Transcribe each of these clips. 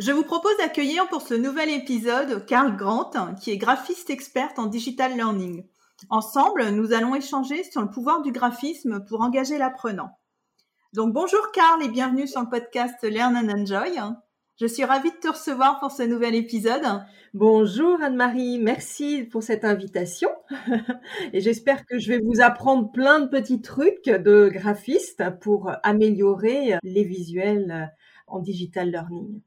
je vous propose d'accueillir pour ce nouvel épisode Carl Grant, qui est graphiste experte en digital learning. Ensemble, nous allons échanger sur le pouvoir du graphisme pour engager l'apprenant. Donc bonjour Carl et bienvenue sur le podcast Learn and Enjoy. Je suis ravie de te recevoir pour ce nouvel épisode. Bonjour Anne-Marie, merci pour cette invitation. et j'espère que je vais vous apprendre plein de petits trucs de graphiste pour améliorer les visuels en digital learning.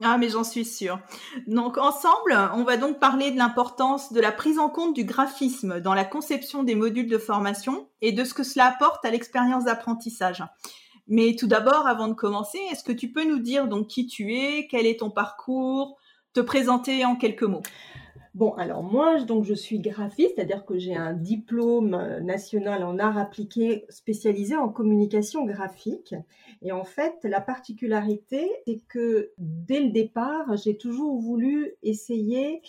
Ah, mais j'en suis sûre. Donc, ensemble, on va donc parler de l'importance de la prise en compte du graphisme dans la conception des modules de formation et de ce que cela apporte à l'expérience d'apprentissage. Mais tout d'abord, avant de commencer, est-ce que tu peux nous dire donc qui tu es, quel est ton parcours, te présenter en quelques mots? Bon, alors moi, je suis graphiste, c'est-à-dire que j'ai un diplôme euh, national en art appliqué spécialisé en communication graphique. Et en fait, la particularité, c'est que dès le départ, j'ai toujours voulu essayer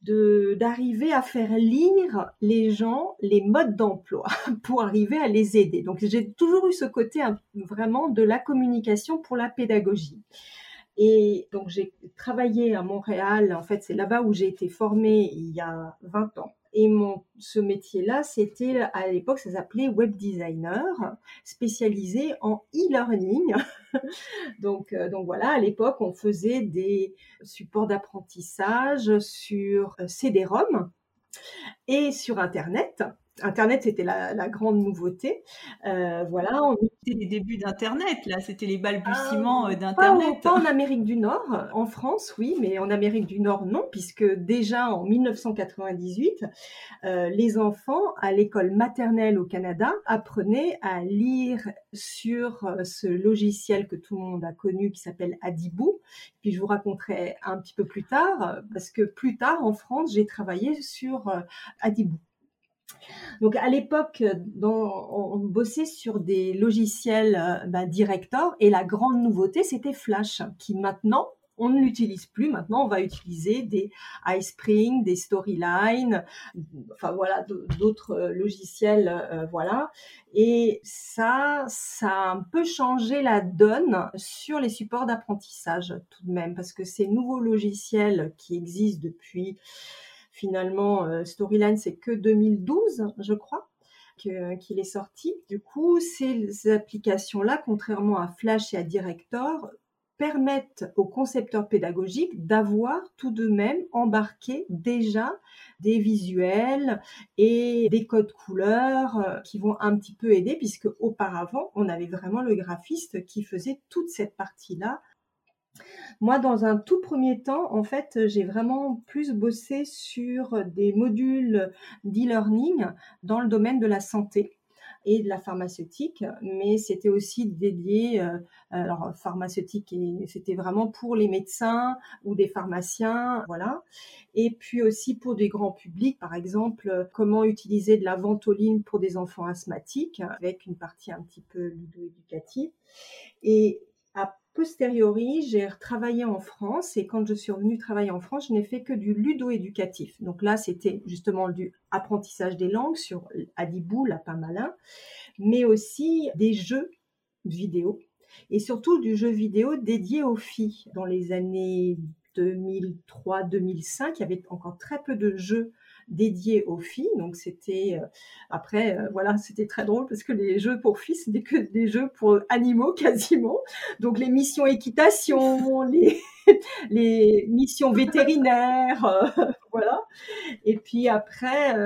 d'arriver à faire lire les gens les modes d'emploi pour arriver à les aider. Donc j'ai toujours eu ce côté hein, vraiment de la communication pour la pédagogie. Et donc j'ai travaillé à Montréal, en fait c'est là-bas où j'ai été formée il y a 20 ans. Et mon, ce métier-là, c'était à l'époque, ça s'appelait web designer, spécialisé en e-learning. donc, euh, donc voilà, à l'époque, on faisait des supports d'apprentissage sur euh, CD-ROM et sur Internet. Internet, c'était la, grande nouveauté. Euh, voilà, on... c'était les débuts d'Internet, là, c'était les balbutiements ah, d'Internet. Pas, en Amérique du Nord, en France, oui, mais en Amérique du Nord, non, puisque déjà en 1998, euh, les enfants à l'école maternelle au Canada apprenaient à lire sur euh, ce logiciel que tout le monde a connu qui s'appelle Adibou. Puis je vous raconterai un petit peu plus tard, parce que plus tard en France, j'ai travaillé sur Adibou. Donc à l'époque, on bossait sur des logiciels euh, bah, Director et la grande nouveauté, c'était Flash, qui maintenant on ne l'utilise plus. Maintenant, on va utiliser des iSpring, des Storyline, enfin voilà, d'autres euh, logiciels, euh, voilà. Et ça, ça a un peu changé la donne sur les supports d'apprentissage tout de même, parce que ces nouveaux logiciels qui existent depuis finalement, euh, Storyline, c'est que 2012, je crois qu'il est sorti. Du coup, ces applications-là, contrairement à Flash et à Director, permettent aux concepteurs pédagogiques d'avoir tout de même embarqué déjà des visuels et des codes couleurs euh, qui vont un petit peu aider puisque auparavant on avait vraiment le graphiste qui faisait toute cette partie-là moi, dans un tout premier temps, en fait, j'ai vraiment plus bossé sur des modules d'e-learning dans le domaine de la santé et de la pharmaceutique, mais c'était aussi dédié, euh, alors pharmaceutique, et c'était vraiment pour les médecins ou des pharmaciens, voilà. Et puis aussi pour des grands publics, par exemple, comment utiliser de la ventoline pour des enfants asthmatiques, avec une partie un petit peu ludo-éducative. Et posteriori, j'ai travaillé en France et quand je suis revenue travailler en France, je n'ai fait que du ludo-éducatif. Donc là, c'était justement du apprentissage des langues sur Adibou, Lapin Malin, mais aussi des jeux vidéo et surtout du jeu vidéo dédié aux filles. Dans les années 2003-2005, il y avait encore très peu de jeux dédié aux filles. Donc c'était euh, après euh, voilà, c'était très drôle parce que les jeux pour filles c'était que des jeux pour animaux quasiment. Donc les missions équitation, les missions vétérinaires, euh, voilà. Et puis après,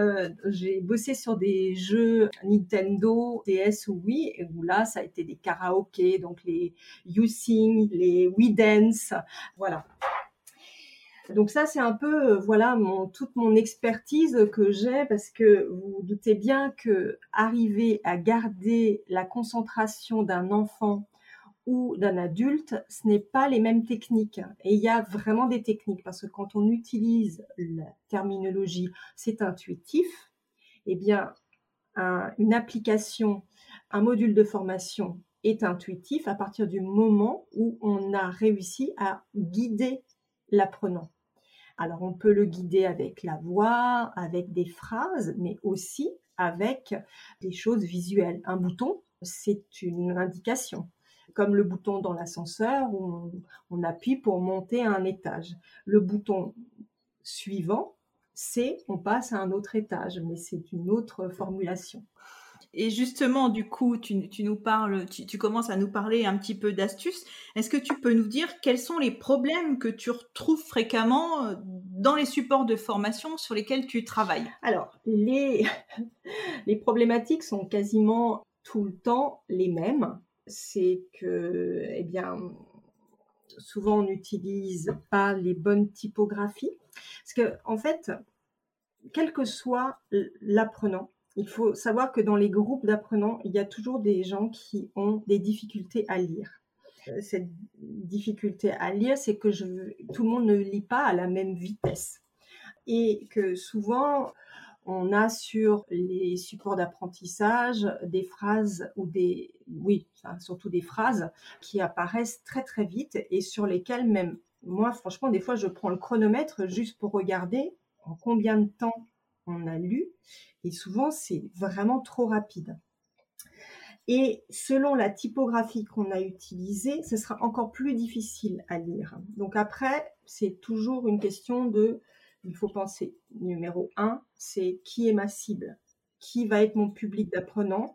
j'ai bossé sur des jeux Nintendo, DS ou Wii, où là, ça a été des karaokés, donc les You Sing, les We Dance, voilà. Donc ça, c'est un peu, euh, voilà, mon, toute mon expertise que j'ai parce que vous, vous doutez bien que arriver à garder la concentration d'un enfant ou d'un adulte, ce n'est pas les mêmes techniques. Et il y a vraiment des techniques parce que quand on utilise la terminologie, c'est intuitif. Eh bien, une application, un module de formation est intuitif à partir du moment où on a réussi à guider l'apprenant. Alors on peut le guider avec la voix, avec des phrases, mais aussi avec des choses visuelles. Un bouton, c'est une indication, comme le bouton dans l'ascenseur où on, appuie pour monter à un étage. Le bouton suivant, c'est on passe à un autre étage, mais c'est une autre formulation. Et justement, du coup, tu, nous parles, tu, commences à nous parler un petit peu d'astuces. Est-ce que tu peux nous dire quels sont les problèmes que tu retrouves fréquemment euh, dans les supports de formation sur lesquels tu travailles? Alors, les, les problématiques sont quasiment tout le temps les mêmes. C'est que, eh bien, souvent on n'utilise pas les bonnes typographies. Parce que, en fait, quel que soit l'apprenant, il faut savoir que dans les groupes d'apprenants, il y a toujours des gens qui ont des difficultés à lire. Euh, cette difficulté à lire, c'est que tout le monde ne lit pas à la même vitesse. Et que souvent, on a sur les supports d'apprentissage des phrases ou des, oui, surtout des phrases qui apparaissent très très vite et sur lesquelles même moi, franchement, des fois, je prends le chronomètre juste pour regarder en combien de temps on a lu, et souvent c'est vraiment trop rapide. Et selon la typographie qu'on a utilisée, ce sera encore plus difficile à lire. Donc après, c'est toujours une question de, il faut penser, numéro un, c'est qui est ma cible? Qui va être mon public d'apprenants?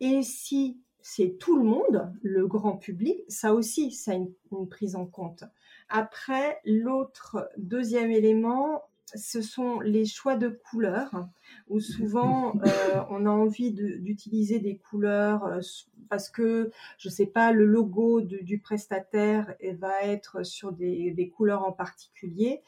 Et si c'est tout le monde, le grand public, ça aussi, ça a une prise en compte. Après, l'autre deuxième élément, ce sont les choix de couleurs, où souvent euh, on a envie d'utiliser des couleurs euh, parce que, je ne sais pas, le logo du prestataire va être sur des, couleurs en particulier.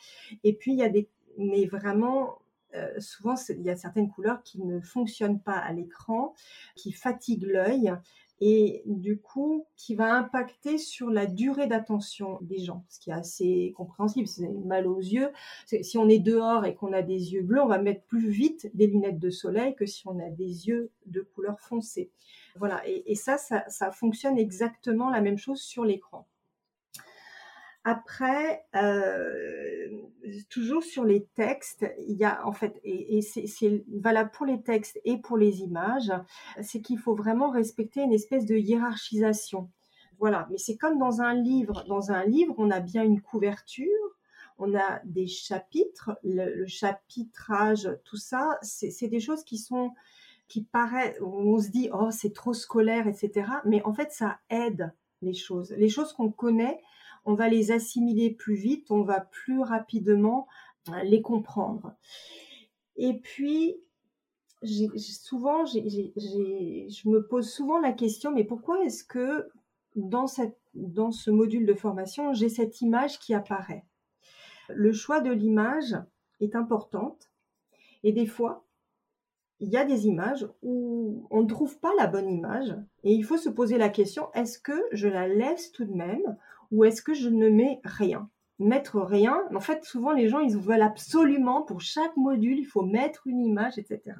Et puis, il y a des... Mais vraiment, euh, souvent, il y a certaines couleurs qui ne fonctionnent pas à l'écran, qui fatiguent l'œil et du coup qui va impacter sur la durée d'attention des gens, ce qui est assez compréhensible. Avez mal aux yeux, si on est dehors et qu'on a des yeux bleus, on va mettre plus vite des lunettes de soleil que si on a des yeux de couleur foncée. Voilà, et, ça, ça fonctionne exactement la même chose sur l'écran. Après, euh, toujours sur les textes, il y a en fait, et, c'est valable pour les textes et pour les images, c'est qu'il faut vraiment respecter une espèce de hiérarchisation. Voilà, mais c'est comme dans un livre. Dans un livre, on a bien une couverture, on a des chapitres, le, chapitrage, tout ça, c'est des choses qui sont qui paraissent, on se dit oh c'est trop scolaire, etc. Mais en fait, ça aide les choses. Les choses qu'on connaît, on va les assimiler plus vite, on va plus rapidement euh, les comprendre. Et puis, souvent, je me pose souvent la question, mais pourquoi est-ce que dans, ce module de formation, j'ai cette image qui apparaît? Le choix de l'image est importante et des fois, il y a des images où on ne trouve pas la bonne image et il faut se poser la question, est-ce que je la laisse tout de même ou est-ce que je ne mets rien? Mettre rien, en fait, souvent les gens, ils veulent absolument, pour chaque module, il faut mettre une image, etc.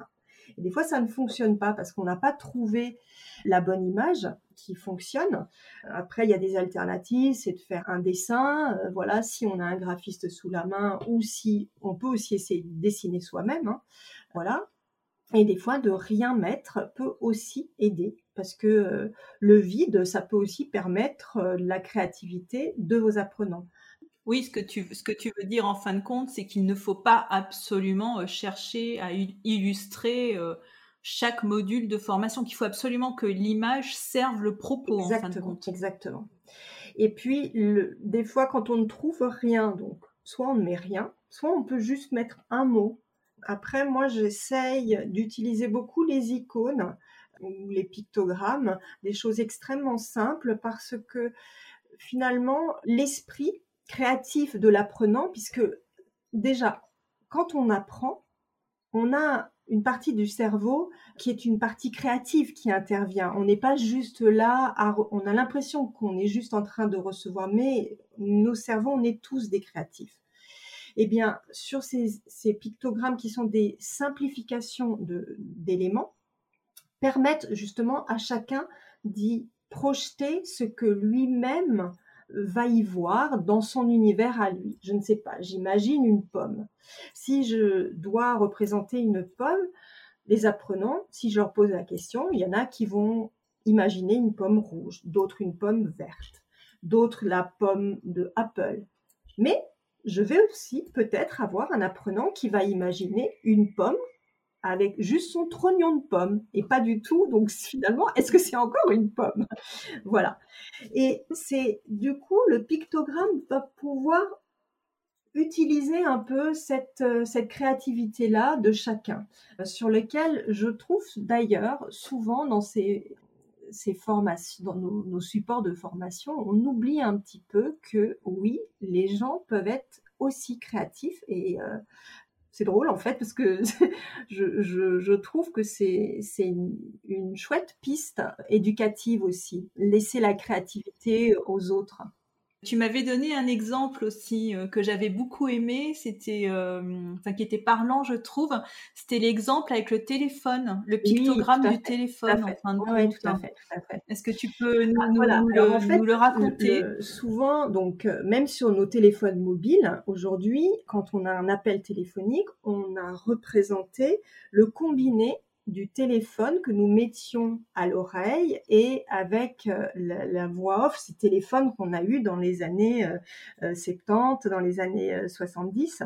Et des fois, ça ne fonctionne pas parce qu'on n'a pas trouvé la bonne image qui fonctionne. Après, il y a des alternatives, c'est de faire un dessin. Euh, voilà, si on a un graphiste sous la main ou si on peut aussi essayer de dessiner soi-même. Hein. voilà. Et des fois, de rien mettre peut aussi aider parce que euh, le vide, ça peut aussi permettre euh, la créativité de vos apprenants. Oui, ce que tu, ce que tu veux dire en fin de compte, c'est qu'il ne faut pas absolument euh, chercher à illustrer chaque module de formation, qu'il faut absolument que l'image serve le propos exactement, en fin de compte. Exactement. Et puis, le, des fois, quand on ne trouve rien, donc soit on ne met rien, soit on peut juste mettre un mot après, moi, j'essaye d'utiliser beaucoup les icônes ou les pictogrammes, des choses extrêmement simples parce que finalement, l'esprit créatif de l'apprenant, puisque déjà, quand on apprend, on a une partie du cerveau qui est une partie créative qui intervient. On n'est pas juste là, on a l'impression qu'on est juste en train de recevoir, mais nos cerveaux, on est tous des créatifs. Eh bien, sur ces, pictogrammes qui sont des simplifications d'éléments, permettent justement à chacun d'y projeter ce que lui-même va y voir dans son univers à lui. Je ne sais pas, j'imagine une pomme. Si je dois représenter une pomme, les apprenants, si je leur pose la question, il y en a qui vont imaginer une pomme rouge, d'autres une pomme verte, d'autres la pomme de Apple. Mais je vais aussi peut-être avoir un apprenant qui va imaginer une pomme avec juste son trognon de pomme et pas du tout. Donc finalement, est-ce que c'est encore une pomme? Voilà. Et c'est du coup le pictogramme va pouvoir utiliser un peu cette, euh, cette créativité-là de chacun, sur lequel je trouve d'ailleurs souvent dans ces, ces formations, dans nos, supports de formation, on oublie un petit peu que oui, les gens peuvent être aussi créatifs et euh, c'est drôle en fait parce que je, trouve que c'est une chouette piste éducative aussi, laisser la créativité aux autres. Tu m'avais donné un exemple aussi euh, que j'avais beaucoup aimé, c'était, euh, enfin qui était parlant, je trouve. C'était l'exemple avec le téléphone, le pictogramme du téléphone. oui, tout à fait. Est-ce que tu peux nous, ah, le, raconter? Souvent, donc euh, même sur nos téléphones mobiles, aujourd'hui, quand on a un appel téléphonique, on a représenté le combiné du téléphone que nous mettions à l'oreille et avec euh, la, voix off, ces téléphones qu'on a eu dans les années 70, euh, dans les années 70.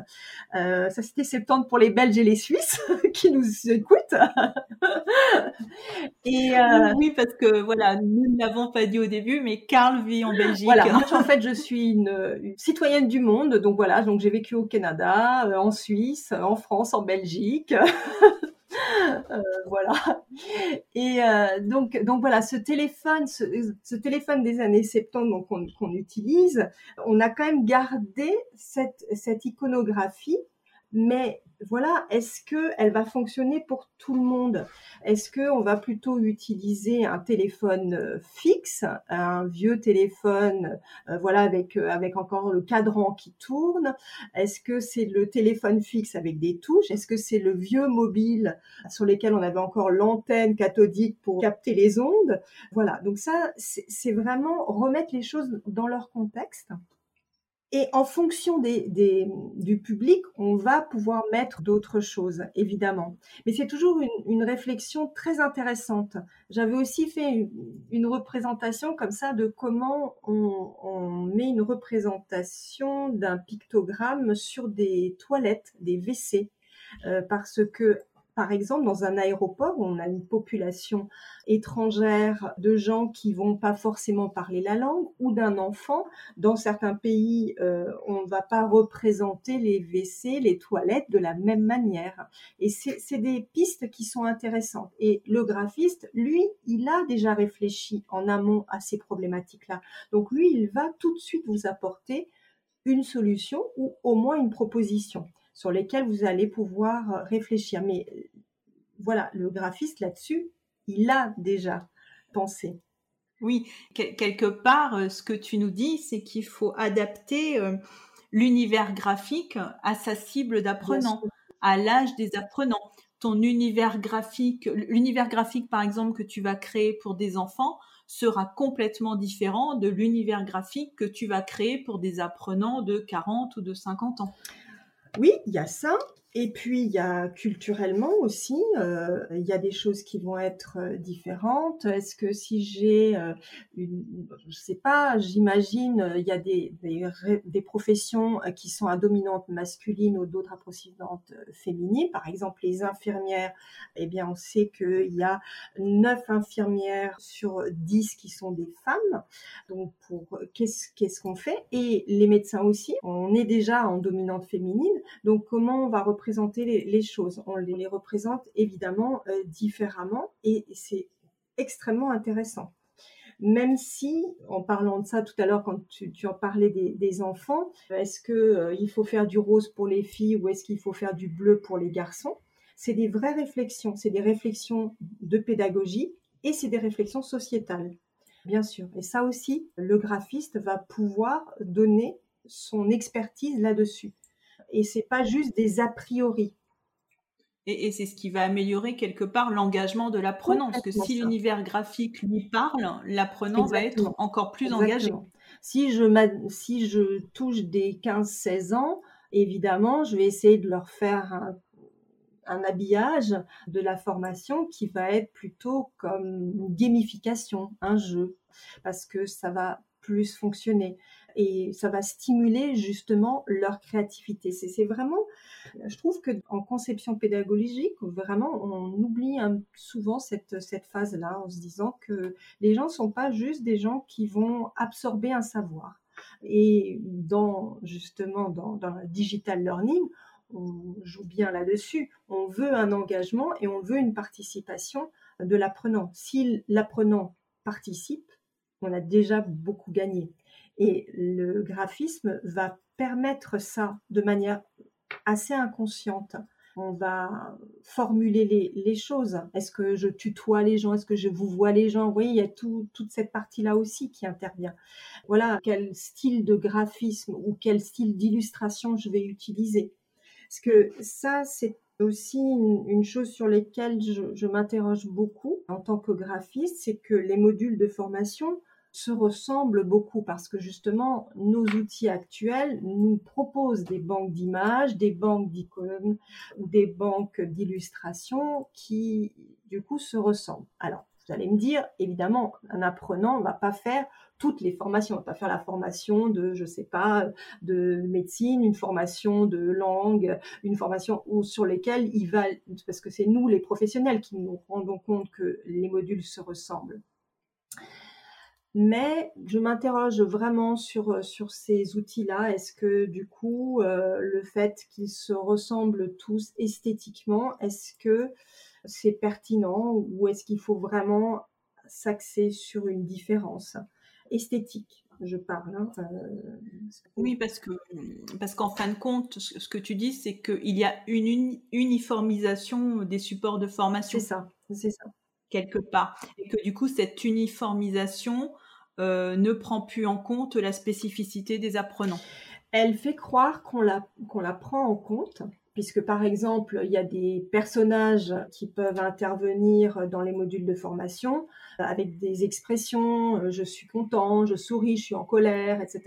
Euh, ça c'était 70 pour les Belges et les Suisses qui nous écoutent. et oui, parce que voilà, nous ne l'avons pas dit au début, mais Karl vit en Belgique. Voilà, en fait, je suis une, une, citoyenne du monde, donc voilà, donc j'ai vécu au Canada, en Suisse, en France, en Belgique. Euh, voilà. Et euh, donc, voilà, ce téléphone, ce, téléphone des années 70 qu'on utilise, on a quand même gardé cette, cette iconographie, mais voilà, est-ce que elle va fonctionner pour tout le monde? Est-ce que on va plutôt utiliser un téléphone euh, fixe, un vieux téléphone, euh, voilà, avec euh, avec encore le cadran qui tourne? Est-ce que c'est le téléphone fixe avec des touches? Est-ce que c'est le vieux mobile sur lesquels on avait encore l'antenne cathodique pour capter les ondes? Voilà, donc ça, c'est vraiment remettre les choses dans leur contexte. Et en fonction des, du public, on va pouvoir mettre d'autres choses, évidemment. Mais c'est toujours une, réflexion très intéressante. J'avais aussi fait une, représentation comme ça de comment on, on met une représentation d'un pictogramme sur des toilettes, des WC. Euh, parce que par exemple, dans un aéroport où on a une population étrangère de gens qui vont pas forcément parler la langue ou d'un enfant, dans certains pays, euh, on ne va pas représenter les WC, les toilettes de la même manière. Et c'est des pistes qui sont intéressantes. Et le graphiste, lui, il a déjà réfléchi en amont à ces problématiques-là. Donc lui, il va tout de suite vous apporter une solution ou au moins une proposition sur lesquels vous allez pouvoir réfléchir. Mais voilà, le graphiste là-dessus, il a déjà pensé. Oui, quelque part, euh, ce que tu nous dis, c'est qu'il faut adapter l'univers graphique à sa cible d'apprenant, à l'âge des apprenants. Ton univers graphique, l'univers graphique par exemple que tu vas créer pour des enfants sera complètement différent de l'univers graphique que tu vas créer pour des apprenants de 40 ou de 50 ans. Oui, il y a ça. Et puis, il y a culturellement aussi, euh, il y a des choses qui vont être euh, différentes. Est-ce que si j'ai euh, une, je sais pas, j'imagine, il y a des, des, professions qui sont à dominante masculine ou d'autres à dominante féminine. Par exemple, les infirmières, eh bien, on sait qu'il y a 9 infirmières sur 10 qui sont des femmes. Donc, pour qu'est-ce qu'est-ce qu'on fait? Et les médecins aussi, on est déjà en dominante féminine. Donc, comment on va représenter les, choses On les, représente évidemment euh, différemment et c'est extrêmement intéressant. Même si, en parlant de ça tout à l'heure, quand tu, en parlais des, enfants, est-ce qu'il euh, faut faire du rose pour les filles ou est-ce qu'il faut faire du bleu pour les garçons? C'est des vraies réflexions, c'est des réflexions de pédagogie et c'est des réflexions sociétales, bien sûr. Et ça aussi, le graphiste va pouvoir donner son expertise là-dessus. Et c'est pas juste des a priori. Et, c'est ce qui va améliorer quelque part l'engagement de l'apprenant. Parce que si l'univers graphique lui parle, l'apprenant va être encore plus engagé. Si je, si je touche des 15-16 ans, évidemment, je vais essayer de leur faire un, un, habillage de la formation qui va être plutôt comme une gamification, un jeu, parce que ça va plus fonctionner et ça va stimuler justement leur créativité. C'est vraiment, je trouve que en conception pédagogique, vraiment, on oublie souvent cette, phase-là en se disant que les gens sont pas juste des gens qui vont absorber un savoir. Et justement dans, dans le digital learning, on joue bien là-dessus. On veut un engagement et on veut une participation de l'apprenant. Si l'apprenant participe, on a déjà beaucoup gagné. Et le graphisme va permettre ça de manière assez inconsciente. On va formuler les, choses. Est-ce que je tutoie les gens? Est-ce que je vous vois les gens? Vous voyez, il y a toute cette partie-là aussi qui intervient. Voilà, quel style de graphisme ou quel style d'illustration je vais utiliser. Parce que ça, c'est aussi une, chose sur laquelle je, je m'interroge beaucoup en tant que graphiste, c'est que les modules de formation se ressemblent beaucoup parce que justement, nos outils actuels nous proposent des banques d'images, des banques d'icônes ou des banques d'illustrations qui, du coup, se ressemblent. Alors, vous allez me dire, évidemment, un apprenant ne va pas faire toutes les formations. On va pas faire la formation de, je sais pas, de médecine, une formation de langue, une formation sur lesquelles il va, parce que c'est nous, les professionnels, qui nous rendons compte que les modules se ressemblent mais je m'interroge vraiment sur, euh, sur ces outils-là. Est-ce que du coup, euh, le fait qu'ils se ressemblent tous esthétiquement, est-ce que c'est pertinent ou est-ce qu'il faut vraiment s'axer sur une différence esthétique je parle. Hein, euh, oui, parce que parce qu'en fin de compte, ce que tu dis, c'est qu'il y a une uniformisation des supports de formation. C'est ça, c'est ça. Quelque part. Et que du coup, cette uniformisation euh, ne prend plus en compte la spécificité des apprenants. Elle fait croire qu'on la, qu'on la prend en compte, puisque par exemple, il y a des personnages qui peuvent intervenir dans les modules de formation avec des expressions, euh, je suis content, je souris, je suis en colère, etc.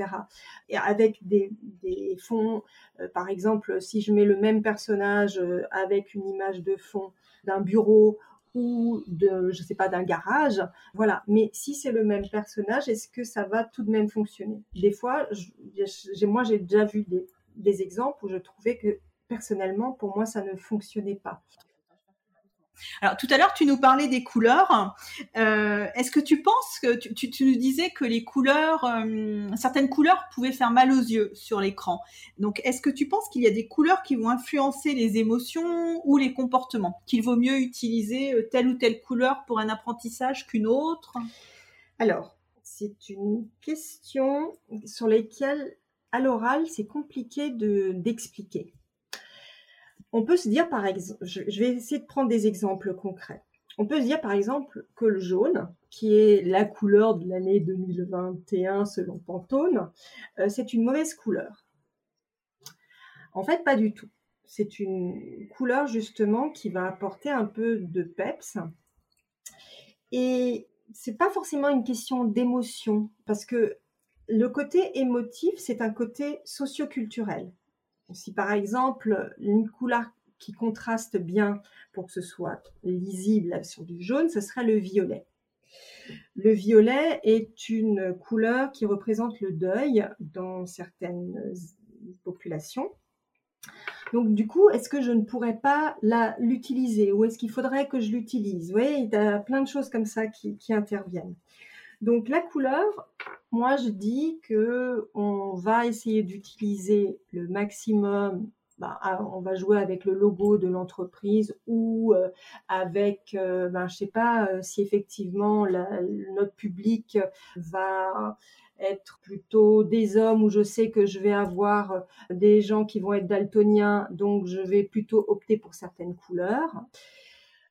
Et avec des, des fonds, euh, par exemple, si je mets le même personnage avec une image de fond d'un bureau ou de, je sais pas, d'un garage. Voilà. Mais si c'est le même personnage, est-ce que ça va tout de même fonctionner? Des fois, j'ai, moi, j'ai déjà vu des, des exemples où je trouvais que personnellement, pour moi, ça ne fonctionnait pas. Alors tout à l'heure, tu nous parlais des couleurs. Euh, est-ce que tu penses que tu, nous disais que les couleurs, euh, certaines couleurs pouvaient faire mal aux yeux sur l'écran. Donc est-ce que tu penses qu'il y a des couleurs qui vont influencer les émotions ou les comportements Qu'il vaut mieux utiliser euh, telle ou telle couleur pour un apprentissage qu'une autre? Alors c'est une question sur laquelle à l'oral c'est compliqué de d'expliquer. On peut se dire par exemple, je, vais essayer de prendre des exemples concrets. On peut se dire par exemple que le jaune, qui est la couleur de l'année 2021 selon Pantone, euh, c'est une mauvaise couleur. En fait, pas du tout. C'est une couleur justement qui va apporter un peu de peps. Et c'est pas forcément une question d'émotion, parce que le côté émotif, c'est un côté socioculturel. Si par exemple une couleur qui contraste bien pour que ce soit lisible sur du jaune, ce serait le violet. Le violet est une couleur qui représente le deuil dans certaines populations. Donc du coup, est-ce que je ne pourrais pas l'utiliser ou est-ce qu'il faudrait que je l'utilise? Vous voyez, il y a plein de choses comme ça qui interviennent. Donc la couleur, moi je dis que on va essayer d'utiliser le maximum bah, ah, on va jouer avec le logo de l'entreprise ou euh, avec, euh, ben, je sais pas euh, si effectivement notre public va être plutôt des hommes où je sais que je vais avoir des gens qui vont être daltoniens, donc je vais plutôt opter pour certaines couleurs.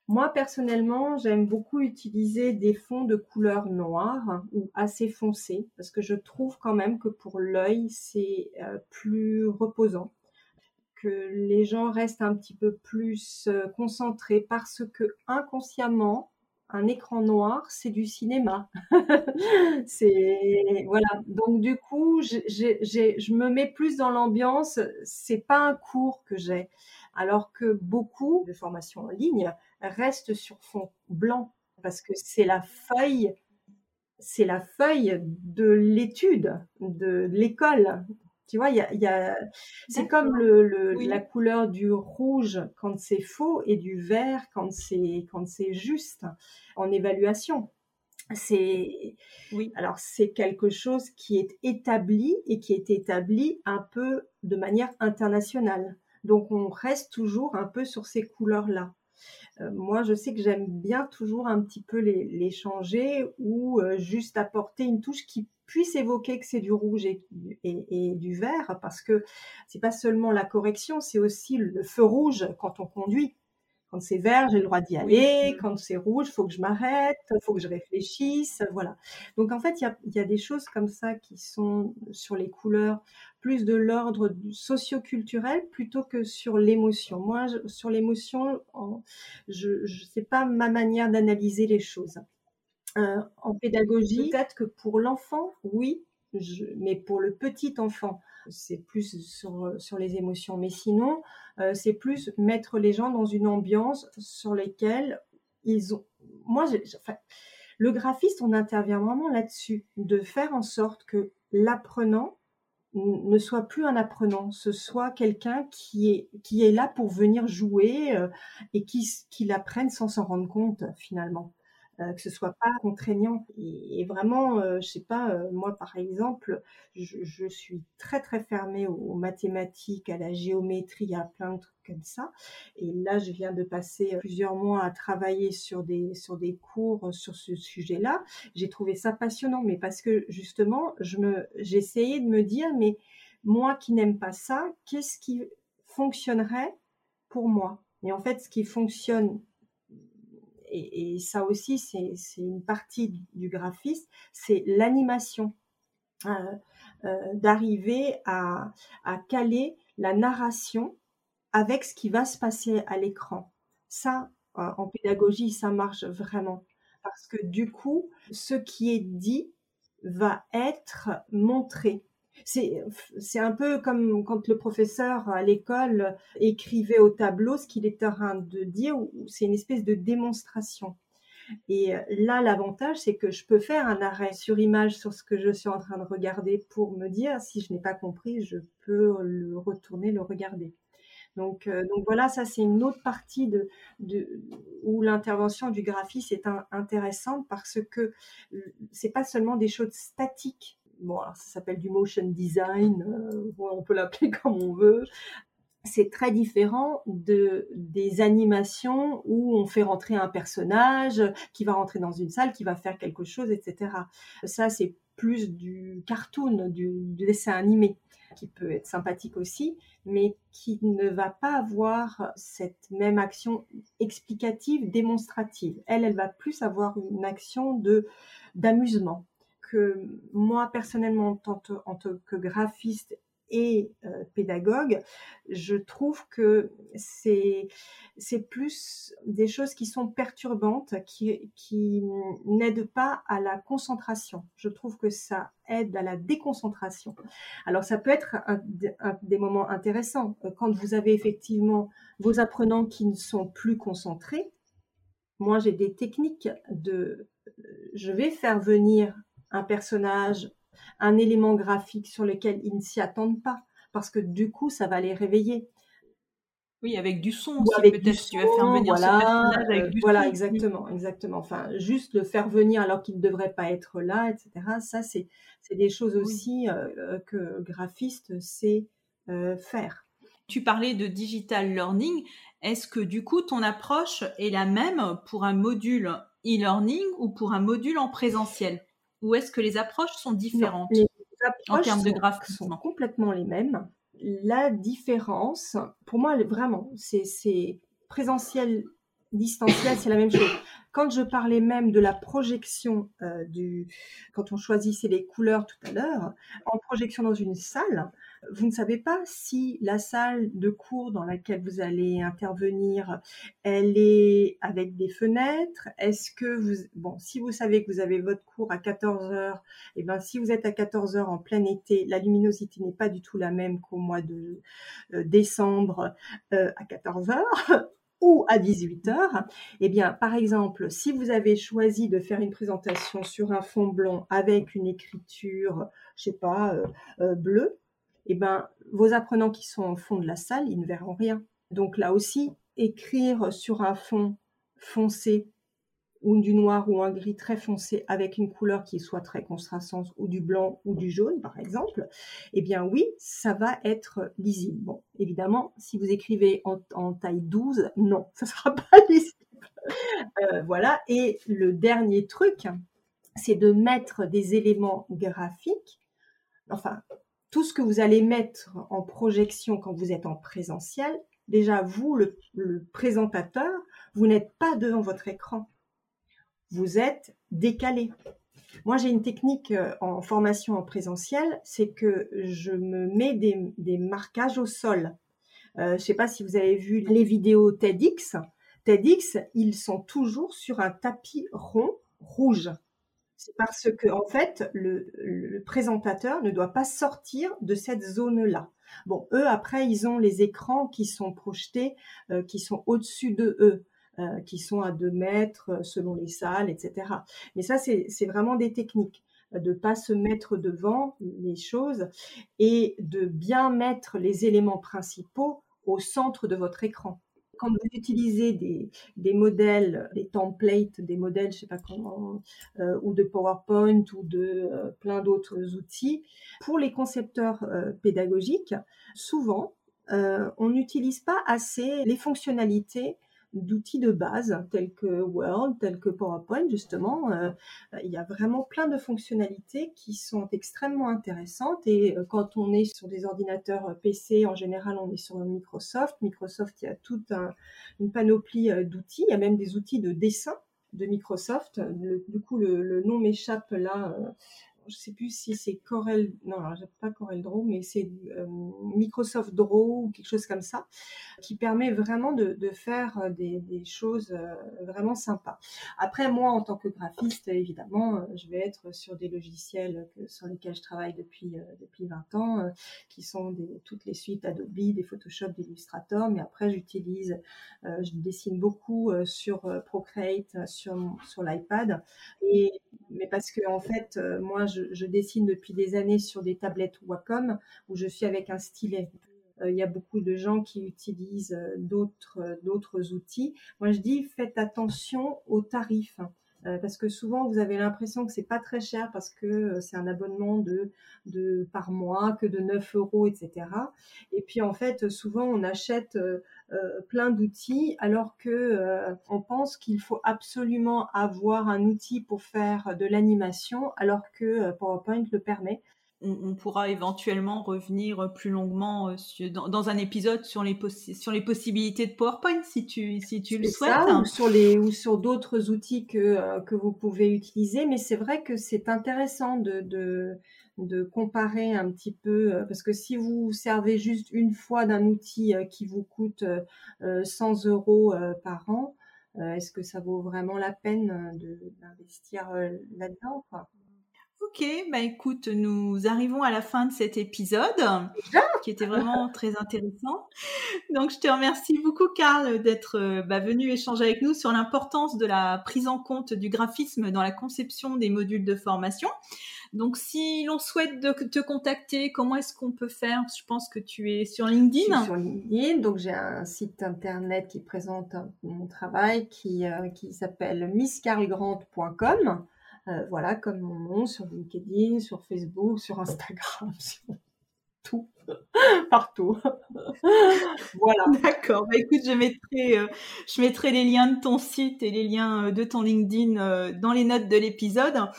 Moi, personnellement, j'aime beaucoup utiliser des fonds de couleur noire ou assez foncés parce que je trouve quand même que pour l'œil, c'est plus reposant que les gens restent un petit peu plus euh, concentrés parce que inconsciemment, un écran noir, c'est du cinéma. c'est voilà. Donc du coup, je me mets plus dans l'ambiance. C'est pas un cours que j'ai, alors que beaucoup de formations en ligne restent sur fond blanc parce que c'est la feuille, c'est la feuille de l'étude de l'école. Tu vois, il y a, c'est comme le, la couleur du rouge quand c'est faux et du vert quand c'est quand c'est juste en évaluation. C'est oui. Alors c'est quelque chose qui est établi et qui est établi un peu de manière internationale. Donc on reste toujours un peu sur ces couleurs-là. Euh, moi, je sais que j'aime bien toujours un petit peu les, les changer ou euh, juste apporter une touche qui puisse évoquer que c'est du rouge et, et, du vert, parce que c'est pas seulement la correction, c'est aussi le feu rouge quand on conduit. Quand c'est vert, j'ai le droit d'y aller. Quand c'est rouge, il faut que je m'arrête, il faut que je réfléchisse. Voilà. Donc en fait, il y a, y a, des choses comme ça qui sont sur les couleurs plus de l'ordre socio-culturel plutôt que sur l'émotion. Moi, sur l'émotion, je, je sais pas ma manière d'analyser les choses. Euh, en pédagogie, peut-être que pour l'enfant, oui, mais pour le petit enfant, c'est plus sur, sur les émotions. Mais sinon, euh, c'est plus mettre les gens dans une ambiance sur laquelle ils ont. Moi, le graphiste, on intervient vraiment là-dessus, de faire en sorte que l'apprenant ne soit plus un apprenant, ce soit quelqu'un qui est, qui est là pour venir jouer euh, et qui, qui l'apprenne sans s'en rendre compte finalement. Euh, que ce soit pas contraignant. Et, vraiment, euh, je sais pas, euh, moi par exemple, je, suis très très fermée aux, mathématiques, à la géométrie, à plein de trucs comme ça. Et là, je viens de passer plusieurs mois à travailler sur des sur des cours sur ce sujet-là. J'ai trouvé ça passionnant, mais parce que justement, je j'essayais de me dire, mais moi qui n'aime pas ça, qu'est-ce qui fonctionnerait pour moi? Et en fait, ce qui fonctionne et, ça aussi, c'est une partie du, graphiste, c'est l'animation. Euh, euh, d'arriver à, caler la narration avec ce qui va se passer à l'écran. Ça, euh, en pédagogie, ça marche vraiment. Parce que du coup, ce qui est dit va être montré c'est un peu comme quand le professeur à l'école écrivait au tableau ce qu'il est en train de dire c'est une espèce de démonstration. Et là l'avantage c'est que je peux faire un arrêt sur image sur ce que je suis en train de regarder pour me dire si je n'ai pas compris je peux le retourner le regarder. Donc, euh, donc voilà, ça c'est une autre partie de, de où l'intervention du graphiste est intéressante parce que euh, c'est pas seulement des choses statiques bon, ça s'appelle du motion design, euh, on peut l'appeler comme on veut. C'est très différent de des animations où on fait rentrer un personnage qui va rentrer dans une salle, qui va faire quelque chose, etc. Ça, c'est plus du cartoon, du, dessin animé, qui peut être sympathique aussi, mais qui ne va pas avoir cette même action explicative, démonstrative. Elle, elle va plus avoir une action de d'amusement que moi personnellement en tant, que graphiste et euh, pédagogue, je trouve que c'est c'est plus des choses qui sont perturbantes, qui, n'aident pas à la concentration. Je trouve que ça aide à la déconcentration. Alors ça peut être des moments intéressants euh, quand vous avez effectivement vos apprenants qui ne sont plus concentrés. Moi, j'ai des techniques de je vais faire venir un personnage, un élément graphique sur lequel ils ne s'y attendent pas, parce que du coup, ça va les réveiller. Oui, avec du son aussi, peut-être tu vas faire venir voilà, avec du Voilà, exactement, exactement. Enfin, juste le faire venir alors qu'il ne devrait pas être là, etc. Ça, c'est des choses aussi euh, que graphiste sait euh, faire. Tu parlais de digital learning. Est-ce que du coup, ton approche est la même pour un module e-learning ou pour un module en présentiel? Ou est-ce que les approches sont différentes en termes de graphisme sont complètement les mêmes. La différence, pour moi, vraiment, c'est présentiel, distanciel, c'est la même chose. Quand je parlais même de la projection euh, du, quand on choisissait les couleurs tout à l'heure, en projection dans une salle, vous ne savez pas si la salle de cours dans laquelle vous allez intervenir, elle est avec des fenêtres? Est-ce que vous, bon, si vous savez que vous avez votre cours à 14 heures, et eh ben, si vous êtes à 14 heures en plein été, la luminosité n'est pas du tout la même qu'au mois de euh, décembre euh, à 14 heures. ou à 18 heures, eh bien, par exemple, si vous avez choisi de faire une présentation sur un fond blanc avec une écriture, je sais pas, euh, bleue, eh ben, vos apprenants qui sont au fond de la salle, ils ne verront rien. Donc là aussi, écrire sur un fond foncé ou du noir ou un gris très foncé avec une couleur qui soit très contrastante ou du blanc ou du jaune par exemple, eh bien oui, ça va être lisible. Bon, évidemment, si vous écrivez en, taille 12, non, ça ne sera pas lisible. Euh, voilà, et le dernier truc, c'est de mettre des éléments graphiques, enfin tout ce que vous allez mettre en projection quand vous êtes en présentiel, déjà vous, le, présentateur, vous n'êtes pas devant votre écran. Vous êtes décalé. Moi, j'ai une technique euh, en formation en présentiel, c'est que je me mets des, marquages au sol. Euh, je ne sais pas si vous avez vu les vidéos TEDx. TEDx, ils sont toujours sur un tapis rond rouge. C'est parce que, en fait, le, présentateur ne doit pas sortir de cette zone-là. Bon, eux, après, ils ont les écrans qui sont projetés, euh, qui sont au-dessus de eux. Euh, qui sont à 2 mètres euh, selon les salles, etc. Mais ça, c'est vraiment des techniques de pas se mettre devant les choses et de bien mettre les éléments principaux au centre de votre écran quand vous utilisez des, modèles, des templates, des modèles, je sais pas comment, euh, ou de PowerPoint ou de euh, plein d'autres outils, pour les concepteurs euh, pédagogiques, souvent, on n'utilise pas assez les fonctionnalités d'outils de base tels que Word, tels que PowerPoint, justement. Euh, il y a vraiment plein de fonctionnalités qui sont extrêmement intéressantes. Et euh, quand on est sur des ordinateurs PC, en général, on est sur Microsoft. Microsoft, il y a toute une panoplie euh, d'outils. Il y a même des outils de dessin de Microsoft. du coup, le, le nom m'échappe là je sais plus si c'est Corel, non, pas Corel Draw, mais c'est euh, Microsoft Draw ou quelque chose comme ça, qui permet vraiment de, faire euh, des, choses euh, vraiment sympas. Après, moi, en tant que graphiste, évidemment, je vais être sur des logiciels sur lesquels je travaille depuis, depuis 20 ans, qui sont toutes les suites Adobe, des Photoshop, des Illustrator, mais après, j'utilise, je dessine beaucoup sur Procreate, sur, sur l'iPad, mais parce que en fait, moi, je je, dessine depuis des années sur des tablettes Wacom où je suis avec un stylet. Euh, il y a beaucoup de gens qui utilisent euh, d'autres euh, d'autres outils. Moi, je dis faites attention aux tarifs. Parce que souvent vous avez l'impression que c'est pas très cher parce que c'est un abonnement de, de par mois que de 9 euros, etc. Et puis en fait, souvent on achète euh, plein d'outils, alors que euh, on pense qu'il faut absolument avoir un outil pour faire de l'animation, alors que euh, PowerPoint le permet. On, pourra éventuellement revenir plus longuement dans, un épisode sur les, sur les possibilités de PowerPoint si tu, si tu le souhaites. ou sur, les, ou sur d'autres outils que, que vous pouvez utiliser. Mais c'est vrai que c'est intéressant de, de, de comparer un petit peu, euh, parce que si vous servez juste une fois d'un outil euh, qui vous coûte 100 euh, euros par an, est-ce que ça vaut vraiment la peine d'investir là-dedans Ok, bah écoute, nous arrivons à la fin de cet épisode qui était vraiment très intéressant. Donc je te remercie beaucoup Karl d'être bah, venu échanger avec nous sur l'importance de la prise en compte du graphisme dans la conception des modules de formation. Donc, si l'on souhaite te contacter, comment est-ce qu'on peut faire? Je pense que tu es sur LinkedIn. Je suis sur LinkedIn, donc j'ai un site internet qui présente mon travail qui, euh, qui s'appelle misscarlgrant.com. Euh, voilà, comme mon nom, sur LinkedIn, sur Facebook, sur Instagram, partout. partout. voilà. D'accord. Bah, écoute, je mettrai, euh, je mettrai les liens de ton site et les liens euh, de ton LinkedIn euh, dans les notes de l'épisode.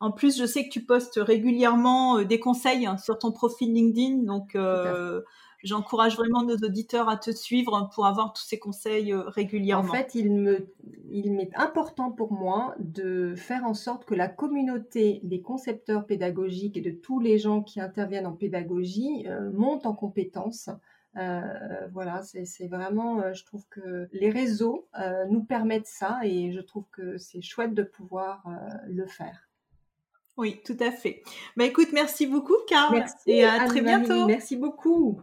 En plus, je sais que tu postes régulièrement des conseils hein, sur ton profil LinkedIn, donc j'encourage vraiment nos auditeurs à te suivre pour avoir tous ces conseils régulièrement. En fait, il me, il m'est important pour moi de faire en sorte que la communauté des concepteurs pédagogiques et de tous les gens qui interviennent en pédagogie monte en compétences. Euh, voilà, c'est vraiment, euh, je trouve que les réseaux euh, nous permettent ça et je trouve que c'est chouette de pouvoir le faire. Oui, tout à fait. Bah écoute, merci beaucoup, Carl. et à très bientôt. Merci beaucoup.